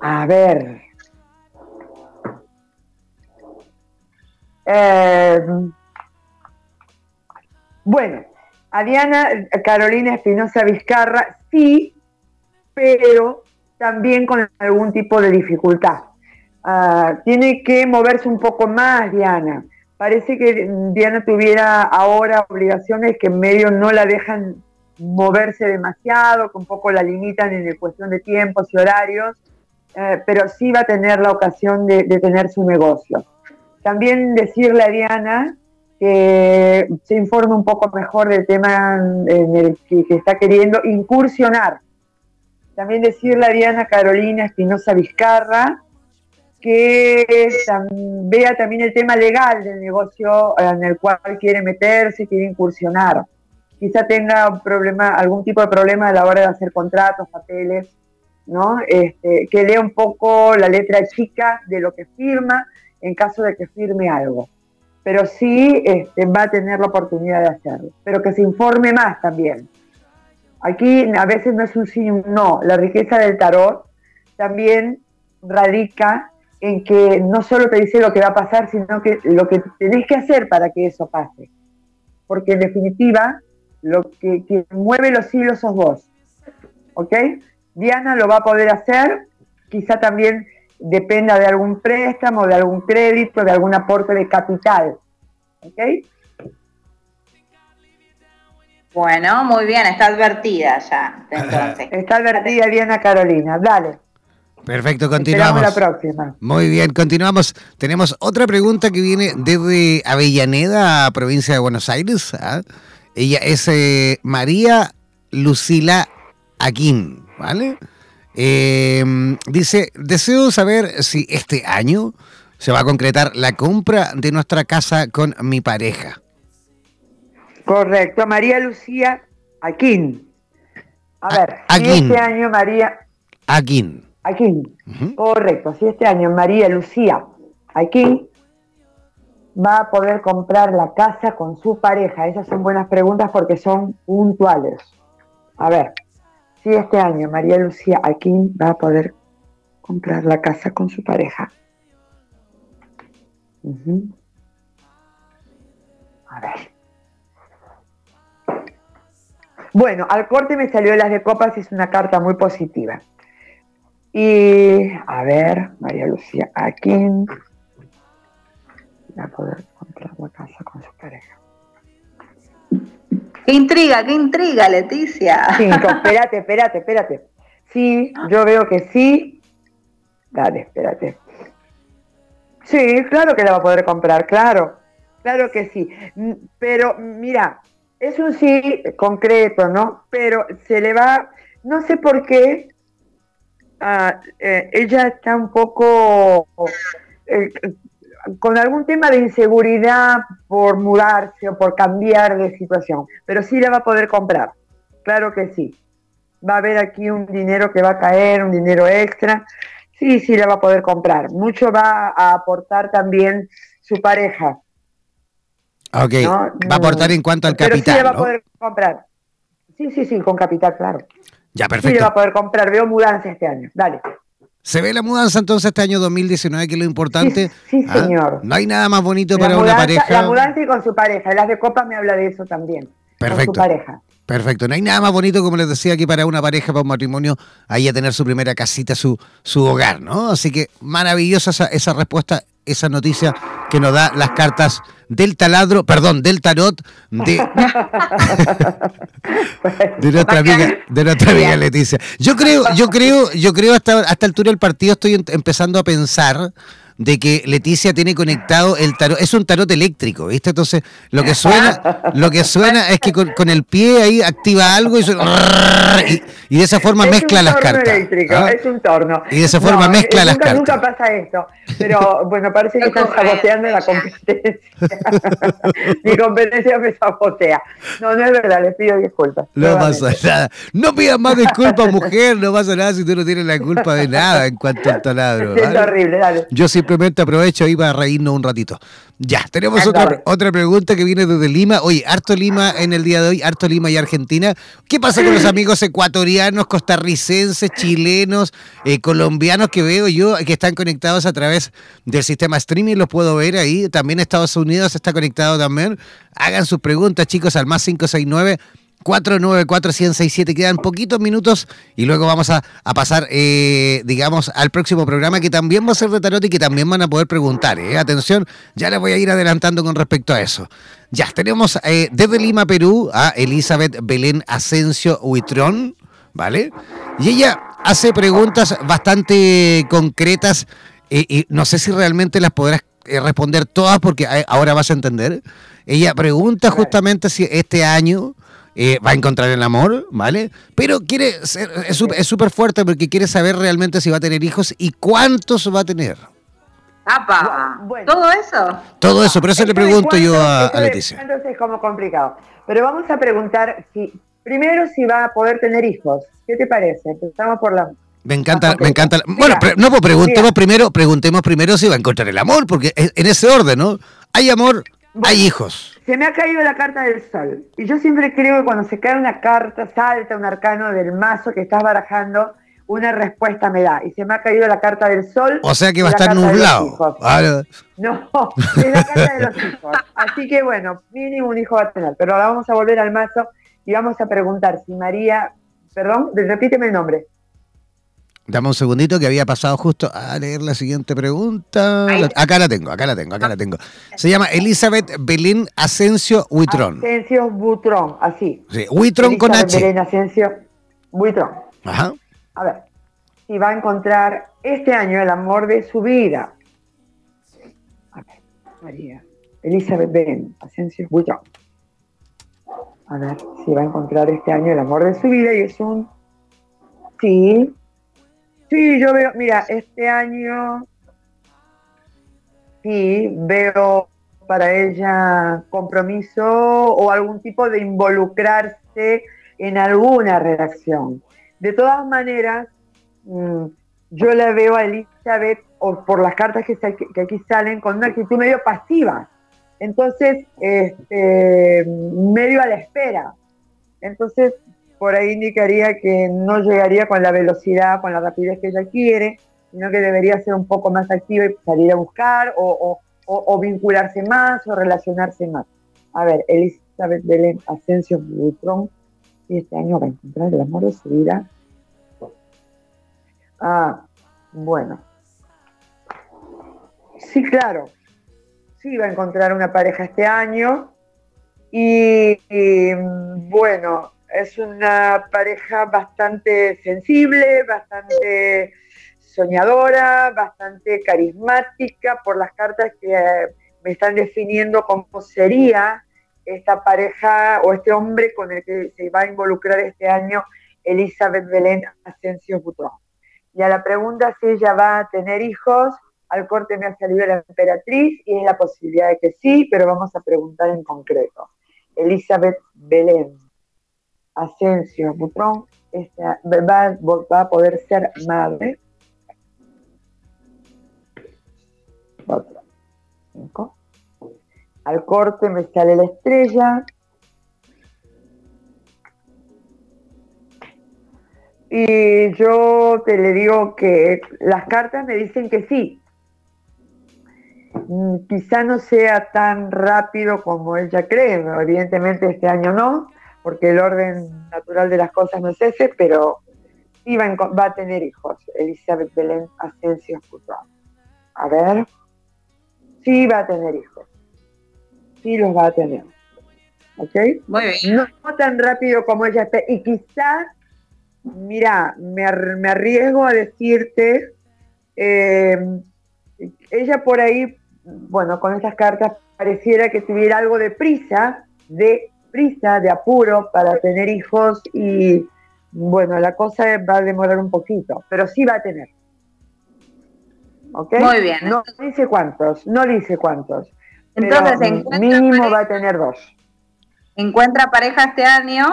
A ver. Eh, bueno, a Diana Carolina Espinosa Vizcarra sí, pero también con algún tipo de dificultad. Ah, tiene que moverse un poco más, Diana parece que Diana tuviera ahora obligaciones que en medio no la dejan moverse demasiado, que un poco la limitan en cuestión de tiempos y horarios, eh, pero sí va a tener la ocasión de, tener su negocio. También decirle a Diana que se informe un poco mejor del tema en el que, que está queriendo incursionar. También decirle a Diana Carolina Espinosa Vizcarra que vea también el tema legal del negocio en el cual quiere meterse, quiere incursionar. Quizá tenga algún tipo de problema a la hora de hacer contratos, papeles, ¿no? Este, que lea un poco la letra chica de lo que firma en caso de que firme algo. Pero sí este, va a tener la oportunidad de hacerlo. Pero que se informe más también. Aquí a veces no es un sí no. La riqueza del tarot también radica en que no solo te dice lo que va a pasar, sino que lo que tenés que hacer para que eso pase. Porque en definitiva, lo que, mueve los hilos sos vos. ¿Ok? Diana lo va a poder hacer, quizá también dependa de algún préstamo, de algún crédito, de algún aporte de capital. ¿Ok? Bueno, muy bien, está advertida ya. Está advertida Diana Carolina, dale. Perfecto, continuamos. la próxima. Muy bien, continuamos. Tenemos otra pregunta que viene desde Avellaneda, provincia de Buenos Aires. ¿ah? Ella es eh, María Lucila Aquín, ¿vale? Eh, dice, deseo saber si este año se va a concretar la compra de nuestra casa con mi pareja. Correcto, María Lucía Aquín. A ver, si este año María... Aquín. Aquín, correcto. Si este año María Lucía Aquín va a poder comprar la casa con su pareja. Esas son buenas preguntas porque son puntuales. A ver, si este año María Lucía Aquín va a poder comprar la casa con su pareja. A ver. Bueno, al corte me salió las de copas y es una carta muy positiva. Y a ver, María Lucía Aquín va a poder comprar la casa con su pareja. Qué intriga, qué intriga, Leticia. Cinco, espérate, espérate, espérate. Sí, yo veo que sí. Dale, espérate. Sí, claro que la va a poder comprar, claro. Claro que sí. Pero mira, es un sí concreto, ¿no? Pero se le va, no sé por qué, ah, eh, ella está un poco eh, con algún tema de inseguridad por mudarse o por cambiar de situación, pero sí la va a poder comprar, claro que sí. Va a haber aquí un dinero que va a caer, un dinero extra, sí, sí la va a poder comprar. Mucho va a aportar también su pareja. Ok, va a aportar en cuanto al capital. Sí le va a poder comprar. Sí, sí, sí, con capital, claro. Ya, perfecto. Sí le va a poder comprar. Veo mudanza este año. Dale. ¿Se ve la mudanza entonces este año 2019, que es lo importante? Sí, ¿Ah? señor. No hay nada más bonito para una pareja. La mudanza y con su pareja. Las de Copa me habla de eso también. Perfecto. Con su pareja. Perfecto. No hay nada más bonito, como les decía aquí, para una pareja, para un matrimonio, ahí a tener su primera casita, su, su hogar, ¿no? Así que maravillosa esa, esa respuesta, esa noticia que nos da las cartas del taladro, perdón, del tarot de, de nuestra amiga, de nuestra amiga Leticia. Yo creo, yo creo, yo creo hasta hasta altura del partido estoy empezando a pensar de que Leticia tiene conectado el tarot, es un tarot eléctrico, ¿viste? Entonces, lo que suena, lo que suena es que con, el pie ahí activa algo y, y, de esa forma mezcla las cartas. Eléctrico, ¿ah? Es un torno. Y de esa forma mezcla las cartas. Nunca pasa esto, pero bueno, parece que están saboteando la competencia. Mi competencia me sabotea. No, no es verdad, les pido disculpas. No pasa nada. No pidas más disculpas, mujer, no pasa nada si tú no tienes la culpa de nada en cuanto al taladro. Es horrible, dale. Yo sí simplemente aprovecho ahí para reírnos un ratito. Ya, tenemos otra, otra pregunta que viene desde Lima. Oye, harto Lima en el día de hoy, harto Lima y Argentina. ¿Qué pasa con los amigos ecuatorianos, costarricenses, chilenos, eh, colombianos que veo yo que están conectados a través del sistema streaming? Los puedo ver ahí. También Estados Unidos está conectado también. Hagan sus preguntas, chicos, al más 569 494-167. Quedan poquitos minutos y luego vamos a, pasar, eh, digamos, al próximo programa que también va a ser de tarot y que también van a poder preguntar. Eh. Atención, ya les voy a ir adelantando con respecto a eso. Ya, tenemos eh, desde Lima, Perú, a Elizabeth Belén Asensio Huitrón, ¿vale? Y ella hace preguntas bastante concretas y no sé si realmente las podrás responder todas porque ahora vas a entender. Ella pregunta justamente si este año eh, va a encontrar el amor, ¿vale? Pero quiere ser, es súper fuerte porque quiere saber realmente si va a tener hijos y cuántos va a tener. ¡Apa! ¿Todo eso? Todo eso, pero eso le pregunto yo a, Leticia. Entonces es como complicado. Pero vamos a preguntar si primero si va a poder tener hijos. ¿Qué te parece? Empezamos por la me encanta, me encanta. Bueno, no, pues preguntemos primero, preguntemos primero si va a encontrar el amor, porque en ese orden, ¿no? Hay amor, hay hijos. Se me ha caído la carta del sol. Y yo siempre creo que cuando se cae una carta, salta un arcano del mazo que estás barajando, una respuesta me da. Y se me ha caído la carta del sol. O sea que va a estar nublado. No, es la carta de los hijos. Así que bueno, mínimo un hijo va a tener. Pero ahora vamos a volver al mazo y vamos a preguntar si María, perdón, repíteme el nombre. Dame un segundito que había pasado justo a leer la siguiente pregunta. Acá la tengo, acá la tengo, acá la tengo. Se llama Elizabeth Belín Asensio Huitrón. Asensio Butrón, así. Sí, Huitrón con H. Belén Asensio Buitrón. Ajá. A ver, si va a encontrar este año el amor de su vida. A ver, María. Elizabeth Belén Asensio Buitrón. A ver si va a encontrar este año el amor de su vida y es un sí Sí, yo veo, mira, este año sí veo para ella compromiso o algún tipo de involucrarse en alguna relación. De todas maneras, mm, yo la veo a Elizabeth, o por las cartas que, aquí salen, con una actitud medio pasiva. Entonces, este, medio a la espera. Entonces, por ahí indicaría que no llegaría con la velocidad, con la rapidez que ella quiere, sino que debería ser un poco más activa y salir a buscar o, vincularse más o relacionarse más. A ver, Elizabeth Belén Asensio Butrón, y este año va a encontrar el amor de su vida. Ah, bueno. Sí, claro. Sí, va a encontrar una pareja este año. y bueno, es una pareja bastante sensible, bastante soñadora, bastante carismática por las cartas que eh, me están definiendo cómo sería esta pareja o este hombre con el que se va a involucrar este año Elizabeth Belén Asensio Butrón. Y a la pregunta si ella va a tener hijos, al corte me ha salido la emperatriz y es la posibilidad de que sí, pero vamos a preguntar en concreto. Elizabeth Belén Asensio Butrón va, va, a poder ser madre. Al corte me sale la estrella. Y yo te le digo que las cartas me dicen que sí. Mm, quizá no sea tan rápido como ella cree, evidentemente este año no, porque el orden natural de las cosas no es ese, pero sí va, a tener hijos, Elizabeth Belén Asensio Futuro. A ver, sí va a tener hijos, sí los va a tener. ¿Ok? Muy bien. No, tan rápido como ella está, y quizás, mira, me, arriesgo a decirte, eh, ella por ahí, bueno, con estas cartas pareciera que tuviera algo de prisa de prisa, de apuro para tener hijos y bueno, la cosa va a demorar un poquito, pero sí va a tener. ¿Ok? Muy bien. No dice cuántos, no dice cuántos. Entonces, mínimo va a tener dos. ¿Encuentra pareja este año?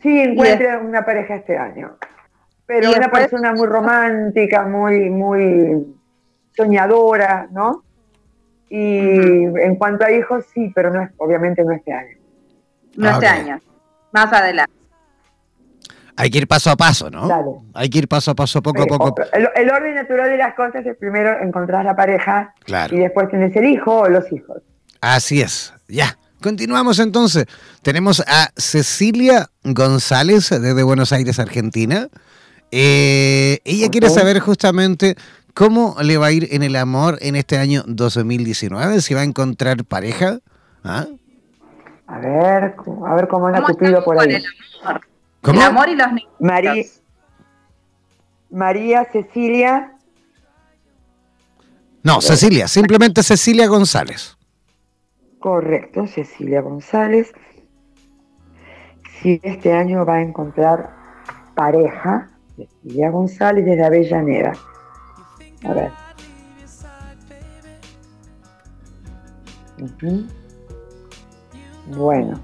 Sí, encuentra una pareja este año. Pero una persona muy romántica, muy, muy soñadora, ¿no? Y en cuanto a hijos, sí, pero no es, obviamente no este año no este año, más adelante. Hay que ir paso a paso, ¿no? Hay que ir paso a paso, poco a poco. El, orden natural de las cosas es primero encontrar la pareja y después tienes el hijo o los hijos. Así es, ya. Continuamos entonces. Tenemos a Cecilia González desde Buenos Aires, Argentina. Eh, ella quiere saber justamente cómo le va a ir en el amor en este año 2019, si va a encontrar pareja. ¿Ah? A ver, a ver cómo anda Cupido por ahí. El amor? el amor y los niños. María, María Cecilia. No, Cecilia, simplemente Cecilia González. Correcto, Cecilia González. Si este año va a encontrar pareja, Cecilia González desde Avellaneda. A ver. Bueno.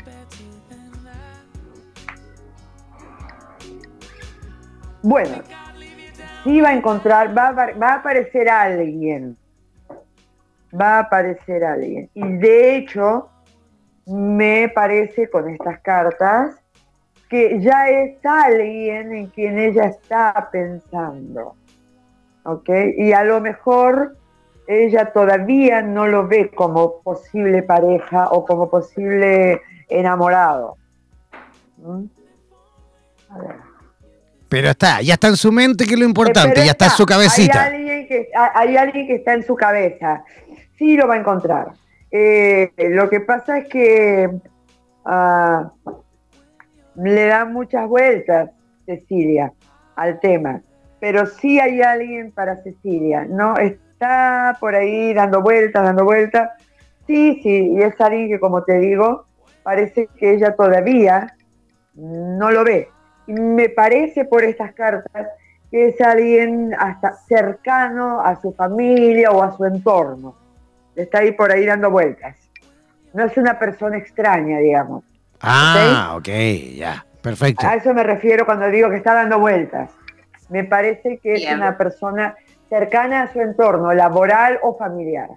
Bueno, sí va a encontrar, va a, aparecer alguien. Va a aparecer alguien. Y de hecho, me parece con estas cartas que ya es alguien en quien ella está pensando. ¿Ok? Y a lo mejor ella todavía no lo ve como posible pareja o como posible enamorado. ¿Mm? Pero está, ya está en su mente, que es lo importante, ya está, en su cabecita. Hay alguien, que, hay alguien que está en su cabeza, sí lo va a encontrar. Eh, lo que pasa es que ah, le da muchas vueltas Cecilia al tema, pero sí hay alguien para Cecilia, no está por ahí dando vueltas, dando vueltas. Sí, sí, y es alguien que, como te digo, parece que ella todavía no lo ve. Y me parece por estas cartas que es alguien hasta cercano a su familia o a su entorno. Está ahí por ahí dando vueltas. No es una persona extraña, digamos. Ah, ok, ya, perfecto. A eso me refiero cuando digo que está dando vueltas. Me parece que es una persona cercana a su entorno, laboral o familiar.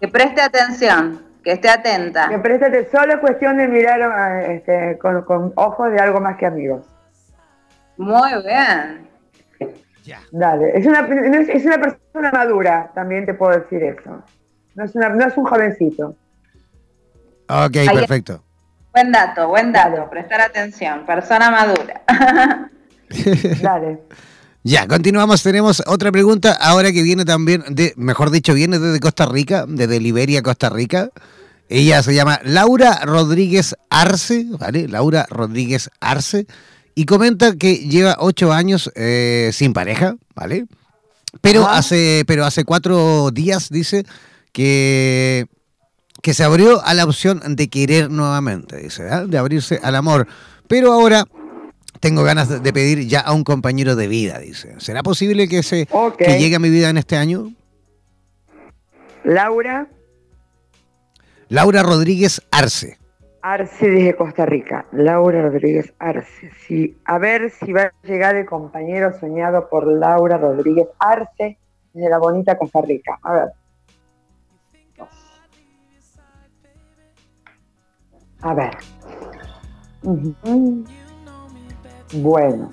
Que preste atención, que esté atenta. Que preste atención, solo es cuestión de mirar este, con, ojos de algo más que amigos. Muy bien. Ya. Dale, es una, es una persona madura, también te puedo decir eso. No es, una, no es un jovencito. Ok, perfecto. Buen dato, buen dato. Prestar atención. Persona madura. Dale. Ya, continuamos. Tenemos otra pregunta ahora que viene también, de, mejor dicho, viene desde Costa Rica, desde Liberia, Costa Rica. Ella se llama Laura Rodríguez Arce, ¿vale? Laura Rodríguez Arce. Y comenta que lleva ocho años eh, sin pareja, ¿vale? Pero hace, pero hace cuatro días dice que, que se abrió a la opción de querer nuevamente, dice, ¿ah? de abrirse al amor. Pero ahora tengo ganas de pedir ya a un compañero de vida, dice. ¿Será posible que, se, que llegue a mi vida en este año? Laura. Laura Rodríguez Arce. Arce desde Costa Rica. Laura Rodríguez Arce. Sí. A ver si va a llegar el compañero soñado por Laura Rodríguez Arce de la bonita Costa Rica. A ver. A ver. Bueno.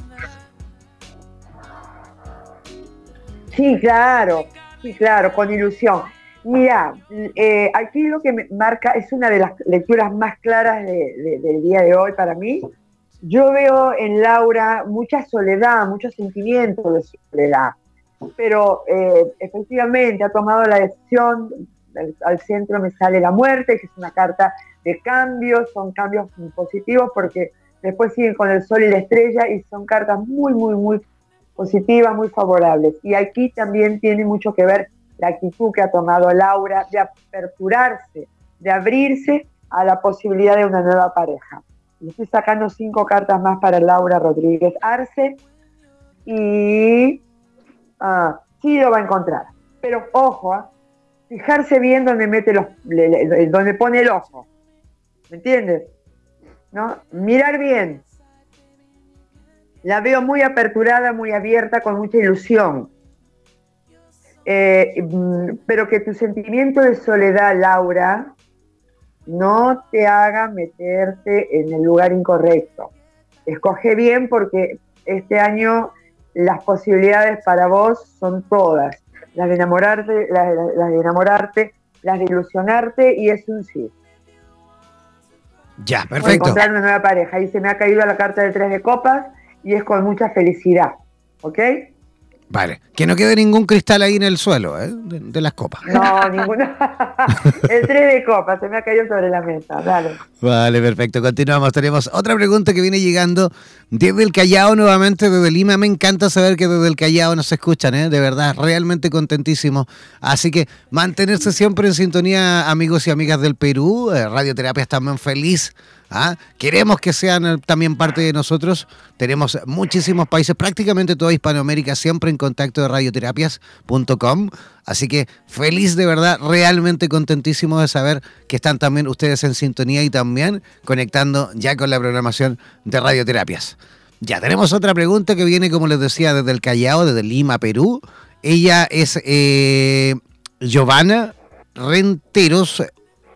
Sí, claro, sí, claro, con ilusión. Mira, eh, aquí lo que me marca es una de las lecturas más claras del día de hoy para mí. Yo veo en Laura mucha soledad, mucho sentimiento de soledad, pero eh, efectivamente ha tomado la decisión, al centro me sale la muerte, que es una carta de cambios, son cambios positivos porque después siguen con el sol y la estrella y son cartas muy, muy, muy positivas, muy favorables. Y aquí también tiene mucho que ver la actitud que ha tomado Laura de aperturarse, de abrirse a la posibilidad de una nueva pareja. Estoy sacando cinco cartas más para Laura Rodríguez Arce y ah, sí lo va a encontrar. Pero ojo, ah, fijarse bien donde mete los, donde pone el ojo. ¿Me entiendes? ¿No? Mirar bien. La veo muy aperturada, muy abierta, con mucha ilusión. Eh, mm, pero que tu sentimiento de soledad, Laura, no te haga meterte en el lugar incorrecto. Escoge bien porque este año las posibilidades para vos son todas. Las de enamorarte, las, las de enamorarte, las de ilusionarte y es un sí. Ya, perfecto. encontrar una nueva pareja. Y se me ha caído la carta del tres de copas y es con mucha felicidad. ¿Ok? Vale, que no quede ningún cristal ahí en el suelo, ¿eh? de, las copas. No, ninguno. el 3 de copas se me ha caído sobre la mesa, dale. Vale, perfecto, continuamos. Tenemos otra pregunta que viene llegando desde el Callao nuevamente, desde Lima. Me encanta saber que desde el Callao nos escuchan, ¿eh? de verdad, realmente contentísimo. Así que mantenerse siempre en sintonía, amigos y amigas del Perú. Eh, Radioterapia también feliz ¿Ah? Queremos que sean eh, también parte de nosotros. Tenemos muchísimos países, prácticamente toda Hispanoamérica, siempre en contacto de radioterapias.com. Así que feliz de verdad, realmente contentísimo de saber que están también ustedes en sintonía y también conectando ya con la programación de radioterapias. Ya tenemos otra pregunta que viene, como les decía, desde el Callao, desde Lima, Perú. Ella es eh, Giovanna Renteros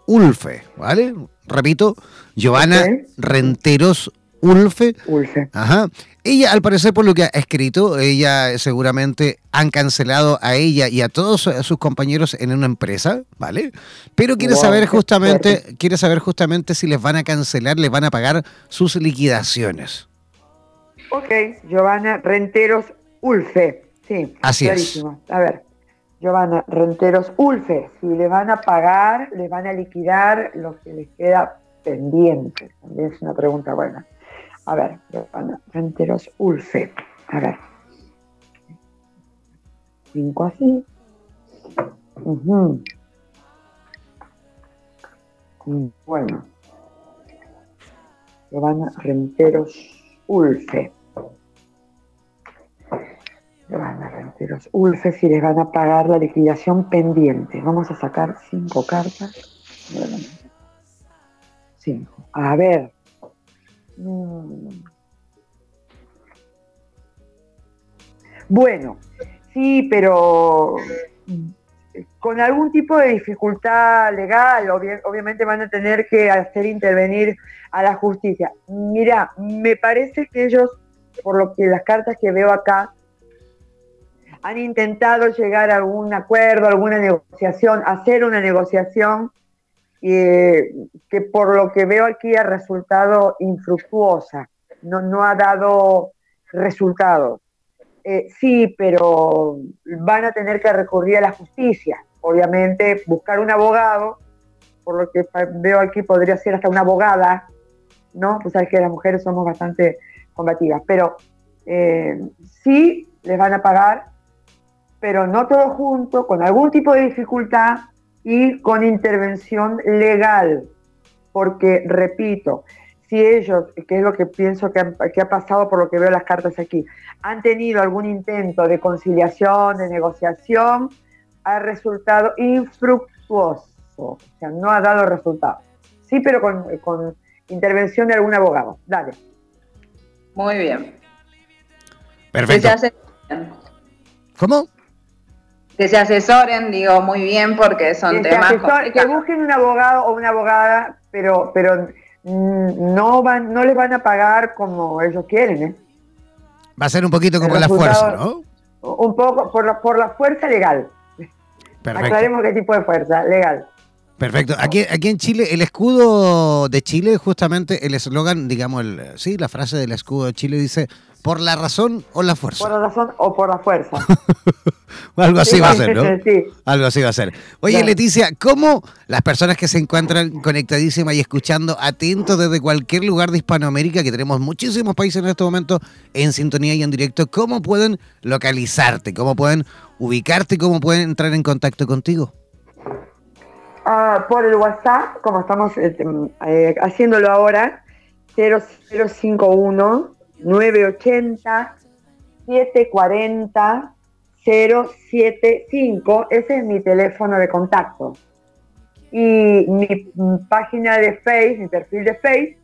Ulfe, ¿vale? Repito, Giovanna Renteros Ulfe. Ulfe. Ajá. Ella, al parecer, por lo que ha escrito, ella seguramente han cancelado a ella y a todos sus compañeros en una empresa, ¿vale? Pero quiere saber justamente, quiere saber justamente si les van a cancelar, les van a pagar sus liquidaciones. Ok, Giovanna Renteros Ulfe. Sí, Así clarísimo. A ver, Giovanna Renteros Ulfe, si le van a pagar, les van a liquidar lo que les queda pendiente. También es una pregunta buena. A ver, Giovanna Renteros Ulfe. A ver. Cinco así. Bueno. Giovanna Renteros Ulfe. Los Ulfes y les van a pagar la liquidación pendiente. Vamos a sacar cinco cartas. Cinco. A ver. Mm. Bueno, sí, pero con algún tipo de dificultad legal, obviamente van a tener que hacer intervenir a la justicia. Mira, me parece que ellos, por lo que las cartas que veo acá, han intentado llegar a algún acuerdo, alguna negociación, hacer una negociación eh, que por lo que veo aquí ha resultado infructuosa, no, no ha dado resultados. Eh, sí, pero van a tener que recurrir a la justicia. Obviamente, buscar un abogado, por lo que veo aquí podría ser hasta una abogada, ¿no? Pues sabes que las mujeres somos bastante combativas, pero eh, sí les van a pagar, pero no todo junto, con algún tipo de dificultad y con intervención legal, porque, repito, si ellos, que es lo que pienso que, ha pasado por lo que veo las cartas aquí, han tenido algún intento de conciliación, de negociación, ha resultado infructuoso, o sea, no ha dado resultado. Sí, pero con, intervención de algún abogado. Dale. Muy bien. Perfecto. ¿Cómo? Que se asesoren, digo, muy bien, porque son temas. que busquen un abogado o una abogada, pero, pero no van, no les van a pagar como ellos quieren, ¿eh? Va a ser un poquito como la fuerza, ¿no? Un poco por la, por la fuerza legal. Perfecto. Aclaremos qué tipo de fuerza, legal. Perfecto. Aquí, aquí en Chile, el escudo de Chile, justamente el eslogan, digamos, el, sí, la frase del escudo de Chile dice, ¿por la razón o la fuerza? Por la razón o por la fuerza. Algo así va a ser, ¿no? Sí. Algo así va a ser. Oye, Leticia, ¿cómo las personas que se encuentran conectadísimas y escuchando atentos desde cualquier lugar de Hispanoamérica, que tenemos muchísimos países en este momento en sintonía y en directo, cómo pueden localizarte, cómo pueden ubicarte, cómo pueden entrar en contacto contigo? Ah, por el WhatsApp, como estamos eh, eh, haciéndolo ahora, 0051 980 740 075. Ese es mi teléfono de contacto. Y mi página de Facebook, mi perfil de Facebook,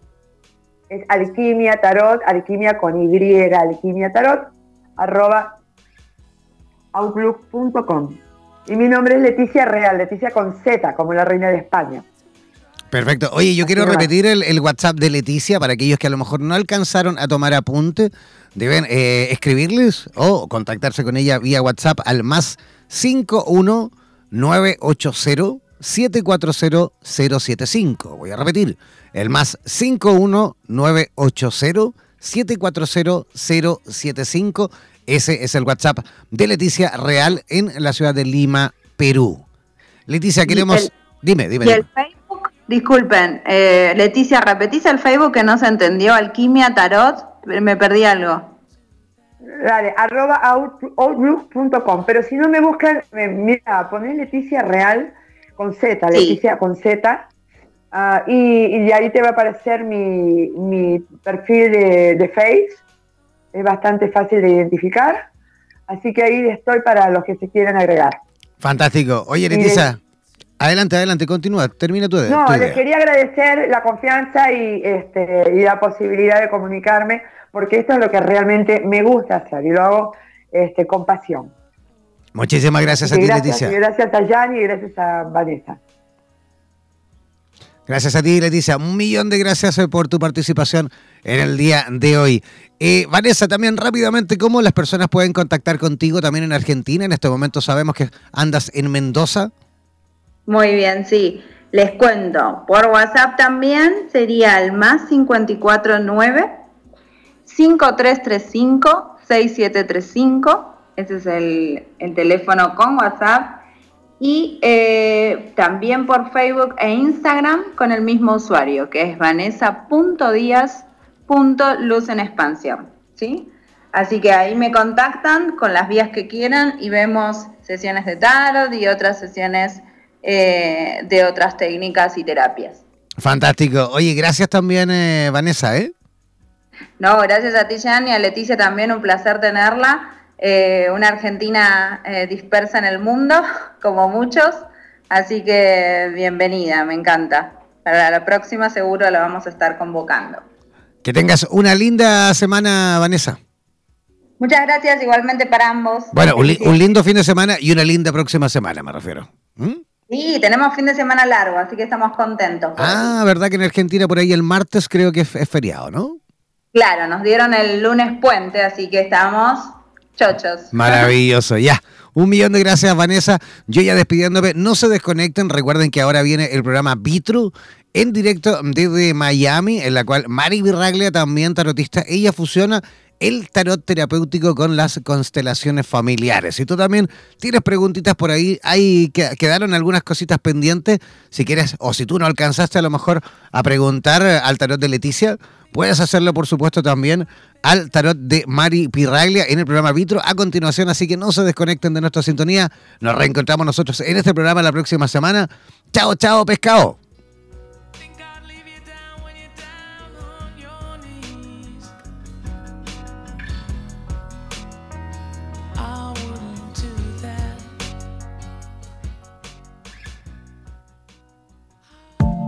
es Alquimia Tarot, Alquimia con Y, Alquimia Tarot, arroba outlook.com. Y mi nombre es Leticia Real, Leticia con Z, como la reina de España. Perfecto. Oye, yo quiero repetir el, WhatsApp de Leticia para aquellos que a lo mejor no alcanzaron a tomar apunte. Deben eh, escribirles o contactarse con ella vía WhatsApp al más 51980 740 075. Voy a repetir, el más 51980 740 075 ese es el WhatsApp de Leticia Real en la ciudad de Lima, Perú. Leticia, queremos... dime, dime. ¿Y el Facebook? Disculpen, eh, Leticia, repetís el Facebook que no se entendió, Alquimia Tarot, me perdí algo. Dale, arroba outlook.com, pero si no me buscan, mira, poné Leticia Real con Z, Leticia con Z, ah, y, ahí te va a aparecer mi, perfil de, de Face es bastante fácil de identificar. Así que ahí estoy para los que se quieran agregar. Fantástico. Oye, Leticia, adelante, adelante, continúa, termina tu, No, les quería agradecer la confianza y, este, y la posibilidad de comunicarme, porque esto es lo que realmente me gusta hacer y lo hago este, con pasión. Muchísimas gracias a ti, Leticia. gracias a Yanni y gracias a Vanessa. Gracias a ti, Leticia. Un millón de gracias eh, por tu participación en el día de hoy. Eh, Vanessa, también rápidamente, ¿cómo las personas pueden contactar contigo también en Argentina? En este momento sabemos que andas en Mendoza. Muy bien, sí. Les cuento. Por WhatsApp también sería el más 549 5335 6735. Ese es el, el teléfono con WhatsApp y eh, también por Facebook e Instagram con el mismo usuario, que es vanessa.díaz.luz en expansión. ¿sí? Así que ahí me contactan con las vías que quieran y vemos sesiones de tarot y otras sesiones eh, de otras técnicas y terapias. Fantástico. Oye, gracias también, eh, Vanessa, ¿eh? No, gracias a ti, Jan, y a Leticia también, un placer tenerla. eh, una Argentina dispersa en el mundo, como muchos, así que bienvenida, me encanta. Para la próxima seguro la vamos a estar convocando. Que tengas una linda semana, Vanessa. Muchas gracias, igualmente para ambos. Bueno, un, lindo fin de semana y una linda próxima semana, me refiero. ¿Mm? Sí, tenemos fin de semana largo, así que estamos contentos. Ah, verdad que en Argentina por ahí el martes creo que es, feriado, ¿no? Claro, nos dieron el lunes puente, así que estamos chochos. Maravilloso, ya. Un millón de gracias, Vanessa. Yo ya despidiéndome, no se desconecten. Recuerden que ahora viene el programa Vitru en directo desde Miami, en la cual Mari Virraglia, también tarotista, ella fusiona el tarot terapéutico con las constelaciones familiares. Si tú también tienes preguntitas por ahí, que quedaron algunas cositas pendientes. Si quieres, o si tú no alcanzaste a lo mejor a preguntar al tarot de Leticia, puedes hacerlo, por supuesto, también al tarot de Mari Pirraglia en el programa Vitro a continuación, así que no se desconecten de nuestra sintonía. Nos reencontramos nosotros en este programa la próxima semana. Chao, chao, pescado.